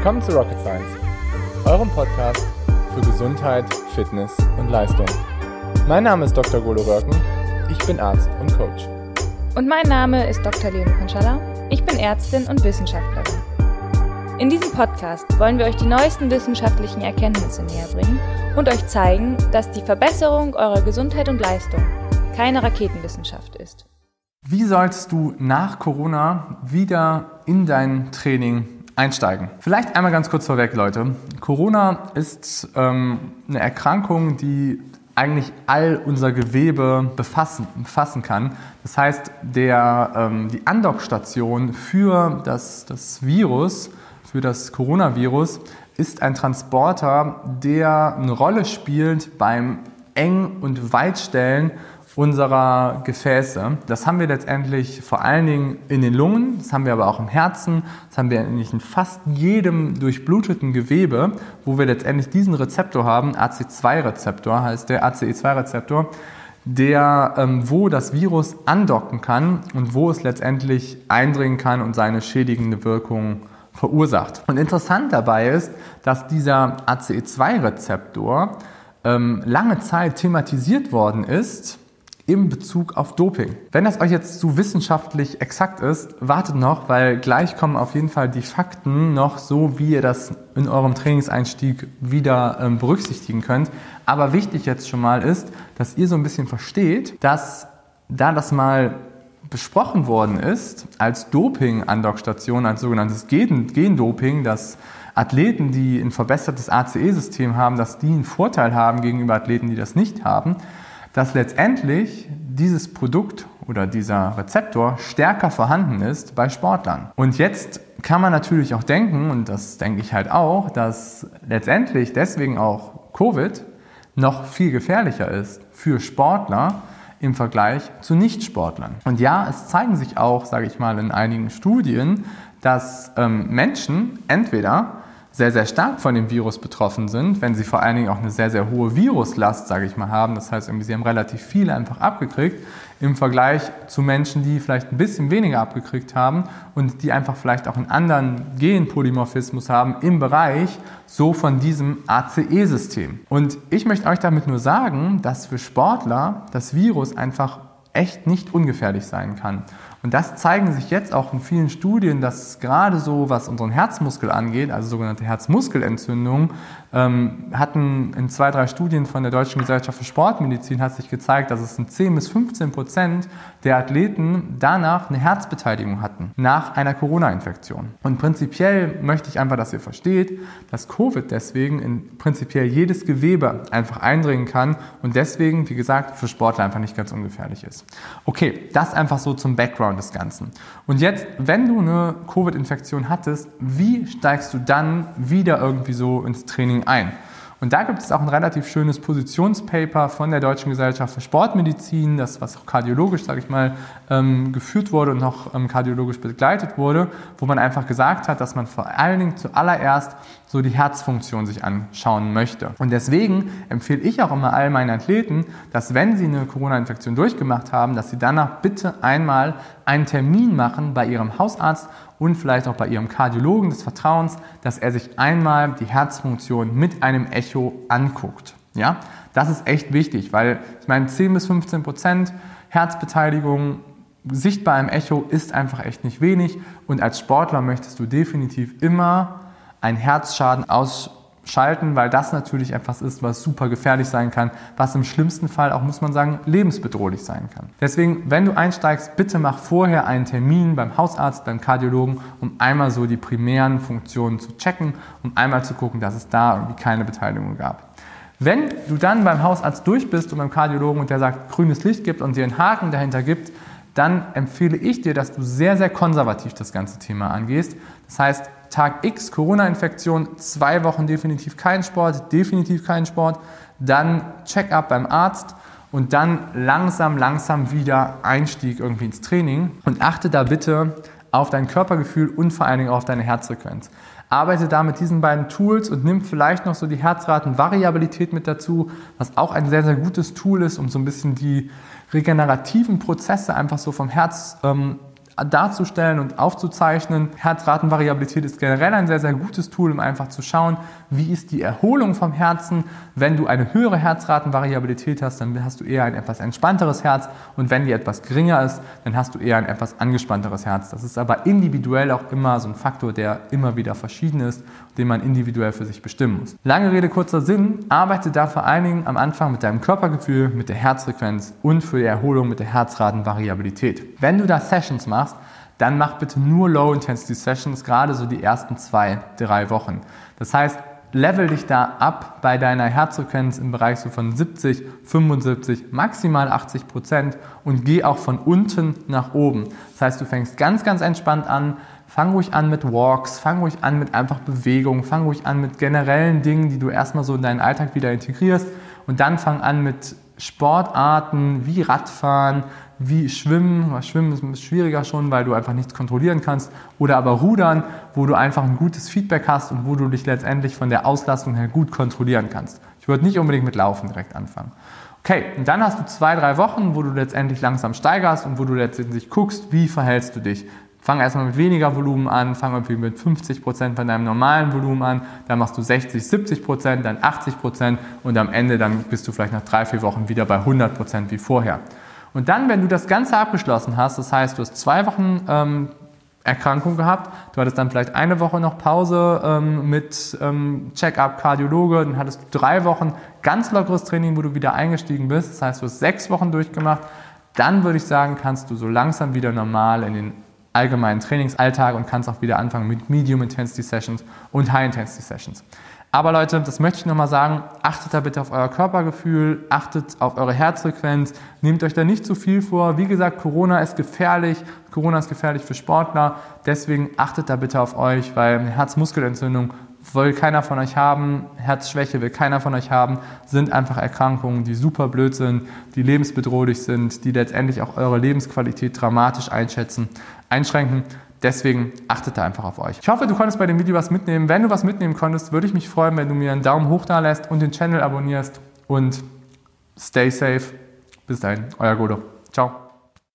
Willkommen zu Rocket Science, eurem Podcast für Gesundheit, Fitness und Leistung. Mein Name ist Dr. Golo Röcken, ich bin Arzt und Coach. Und mein Name ist Dr. Leonie Konschalla, ich bin Ärztin und Wissenschaftlerin. In diesem Podcast wollen wir euch die neuesten wissenschaftlichen Erkenntnisse näher bringen und euch zeigen, dass die Verbesserung eurer Gesundheit und Leistung keine Raketenwissenschaft ist. Wie sollst du nach Corona wieder in dein Training einsteigen? Vielleicht einmal ganz kurz vorweg, Leute. Corona ist ähm, eine Erkrankung, die eigentlich all unser Gewebe befassen, befassen kann. Das heißt, der, ähm, die Andockstation für das, das Virus, für das Coronavirus, ist ein Transporter, der eine Rolle spielt beim Eng- und Weitstellen unserer Gefäße. Das haben wir letztendlich vor allen Dingen in den Lungen, das haben wir aber auch im Herzen, das haben wir eigentlich in fast jedem durchbluteten Gewebe, wo wir letztendlich diesen Rezeptor haben, AC2-Rezeptor heißt der ACE2-Rezeptor, der, ähm, wo das Virus andocken kann und wo es letztendlich eindringen kann und seine schädigende Wirkung verursacht. Und interessant dabei ist, dass dieser ACE2-Rezeptor ähm, lange Zeit thematisiert worden ist im Bezug auf Doping. Wenn das euch jetzt zu wissenschaftlich exakt ist, wartet noch, weil gleich kommen auf jeden Fall die Fakten noch so, wie ihr das in eurem Trainingseinstieg wieder ähm, berücksichtigen könnt. Aber wichtig jetzt schon mal ist, dass ihr so ein bisschen versteht, dass da das mal besprochen worden ist als Doping-Andockstation, als sogenanntes Gendoping, dass Athleten, die ein verbessertes ACE-System haben, dass die einen Vorteil haben gegenüber Athleten, die das nicht haben, dass letztendlich dieses Produkt oder dieser Rezeptor stärker vorhanden ist bei Sportlern. Und jetzt kann man natürlich auch denken, und das denke ich halt auch, dass letztendlich deswegen auch Covid noch viel gefährlicher ist für Sportler im Vergleich zu Nichtsportlern. Und ja, es zeigen sich auch, sage ich mal, in einigen Studien, dass ähm, Menschen entweder sehr, sehr stark von dem Virus betroffen sind, wenn sie vor allen Dingen auch eine sehr, sehr hohe Viruslast, sage ich mal, haben. Das heißt, irgendwie, sie haben relativ viel einfach abgekriegt im Vergleich zu Menschen, die vielleicht ein bisschen weniger abgekriegt haben und die einfach vielleicht auch einen anderen Genpolymorphismus haben im Bereich so von diesem ACE-System. Und ich möchte euch damit nur sagen, dass für Sportler das Virus einfach echt nicht ungefährlich sein kann. Und das zeigen sich jetzt auch in vielen Studien, dass gerade so, was unseren Herzmuskel angeht, also sogenannte Herzmuskelentzündungen, ähm, hatten in zwei, drei Studien von der Deutschen Gesellschaft für Sportmedizin hat sich gezeigt, dass es in 10 bis 15 Prozent der Athleten danach eine Herzbeteiligung hatten, nach einer Corona-Infektion. Und prinzipiell möchte ich einfach, dass ihr versteht, dass Covid deswegen in prinzipiell jedes Gewebe einfach eindringen kann und deswegen, wie gesagt, für Sportler einfach nicht ganz ungefährlich ist. Okay, das einfach so zum Background des Ganzen. Und jetzt, wenn du eine Covid-Infektion hattest, wie steigst du dann wieder irgendwie so ins Training ein. Und da gibt es auch ein relativ schönes Positionspaper von der Deutschen Gesellschaft für Sportmedizin, das was kardiologisch, sage ich mal, ähm, geführt wurde und noch ähm, kardiologisch begleitet wurde, wo man einfach gesagt hat, dass man vor allen Dingen zuallererst so die Herzfunktion sich anschauen möchte. Und deswegen empfehle ich auch immer all meinen Athleten, dass wenn sie eine Corona-Infektion durchgemacht haben, dass sie danach bitte einmal einen Termin machen bei ihrem Hausarzt und vielleicht auch bei Ihrem Kardiologen des Vertrauens, dass er sich einmal die Herzfunktion mit einem Echo anguckt. Ja, das ist echt wichtig, weil ich meine 10 bis 15 Prozent Herzbeteiligung sichtbar im Echo ist einfach echt nicht wenig und als Sportler möchtest du definitiv immer einen Herzschaden aus schalten, weil das natürlich etwas ist, was super gefährlich sein kann, was im schlimmsten Fall auch, muss man sagen, lebensbedrohlich sein kann. Deswegen, wenn du einsteigst, bitte mach vorher einen Termin beim Hausarzt, beim Kardiologen, um einmal so die primären Funktionen zu checken, um einmal zu gucken, dass es da irgendwie keine Beteiligung gab. Wenn du dann beim Hausarzt durch bist und beim Kardiologen und der sagt, grünes Licht gibt und dir einen Haken dahinter gibt, dann empfehle ich dir, dass du sehr, sehr konservativ das ganze Thema angehst. Das heißt, Tag X Corona-Infektion, zwei Wochen definitiv kein Sport, definitiv kein Sport, dann Check-up beim Arzt und dann langsam, langsam wieder Einstieg irgendwie ins Training und achte da bitte auf dein Körpergefühl und vor allen Dingen auf deine Herzfrequenz. Arbeite da mit diesen beiden Tools und nimm vielleicht noch so die Herzratenvariabilität mit dazu, was auch ein sehr, sehr gutes Tool ist, um so ein bisschen die regenerativen Prozesse einfach so vom Herz ähm, darzustellen und aufzuzeichnen. Herzratenvariabilität ist generell ein sehr, sehr gutes Tool, um einfach zu schauen, wie ist die Erholung vom Herzen. Wenn du eine höhere Herzratenvariabilität hast, dann hast du eher ein etwas entspannteres Herz und wenn die etwas geringer ist, dann hast du eher ein etwas angespannteres Herz. Das ist aber individuell auch immer so ein Faktor, der immer wieder verschieden ist, den man individuell für sich bestimmen muss. Lange Rede, kurzer Sinn, arbeite da vor allen Dingen am Anfang mit deinem Körpergefühl, mit der Herzfrequenz und für die Erholung mit der Herzratenvariabilität. Wenn du da Sessions machst, dann mach bitte nur Low-Intensity-Sessions, gerade so die ersten zwei, drei Wochen. Das heißt, level dich da ab bei deiner Herzfrequenz im Bereich so von 70, 75, maximal 80 Prozent und geh auch von unten nach oben. Das heißt, du fängst ganz, ganz entspannt an, fang ruhig an mit Walks, fang ruhig an mit einfach Bewegung, fang ruhig an mit generellen Dingen, die du erstmal so in deinen Alltag wieder integrierst und dann fang an mit Sportarten wie Radfahren, wie Schwimmen. Schwimmen ist schwieriger schon, weil du einfach nichts kontrollieren kannst. Oder aber Rudern, wo du einfach ein gutes Feedback hast und wo du dich letztendlich von der Auslastung her gut kontrollieren kannst. Ich würde nicht unbedingt mit Laufen direkt anfangen. Okay, und dann hast du zwei, drei Wochen, wo du letztendlich langsam steigerst und wo du letztendlich guckst, wie verhältst du dich. Fang erstmal mit weniger Volumen an, fang irgendwie mit 50% von deinem normalen Volumen an, dann machst du 60, 70%, dann 80% und am Ende dann bist du vielleicht nach drei, vier Wochen wieder bei 100% wie vorher. Und dann, wenn du das Ganze abgeschlossen hast, das heißt, du hast zwei Wochen ähm, Erkrankung gehabt, du hattest dann vielleicht eine Woche noch Pause ähm, mit ähm, Check-up, Kardiologe, dann hattest du drei Wochen ganz lockeres Training, wo du wieder eingestiegen bist, das heißt, du hast sechs Wochen durchgemacht, dann würde ich sagen, kannst du so langsam wieder normal in den allgemeinen Trainingsalltag und kannst auch wieder anfangen mit Medium Intensity Sessions und High Intensity Sessions. Aber Leute, das möchte ich nochmal sagen, achtet da bitte auf euer Körpergefühl, achtet auf eure Herzfrequenz, nehmt euch da nicht zu viel vor. Wie gesagt, Corona ist gefährlich, Corona ist gefährlich für Sportler, deswegen achtet da bitte auf euch, weil Herzmuskelentzündung will keiner von euch haben, Herzschwäche will keiner von euch haben, sind einfach Erkrankungen, die super blöd sind, die lebensbedrohlich sind, die letztendlich auch eure Lebensqualität dramatisch einschätzen, einschränken. Deswegen achtet da einfach auf euch. Ich hoffe, du konntest bei dem Video was mitnehmen. Wenn du was mitnehmen konntest, würde ich mich freuen, wenn du mir einen Daumen hoch da lässt und den Channel abonnierst. Und stay safe. Bis dahin, euer Godo. Ciao.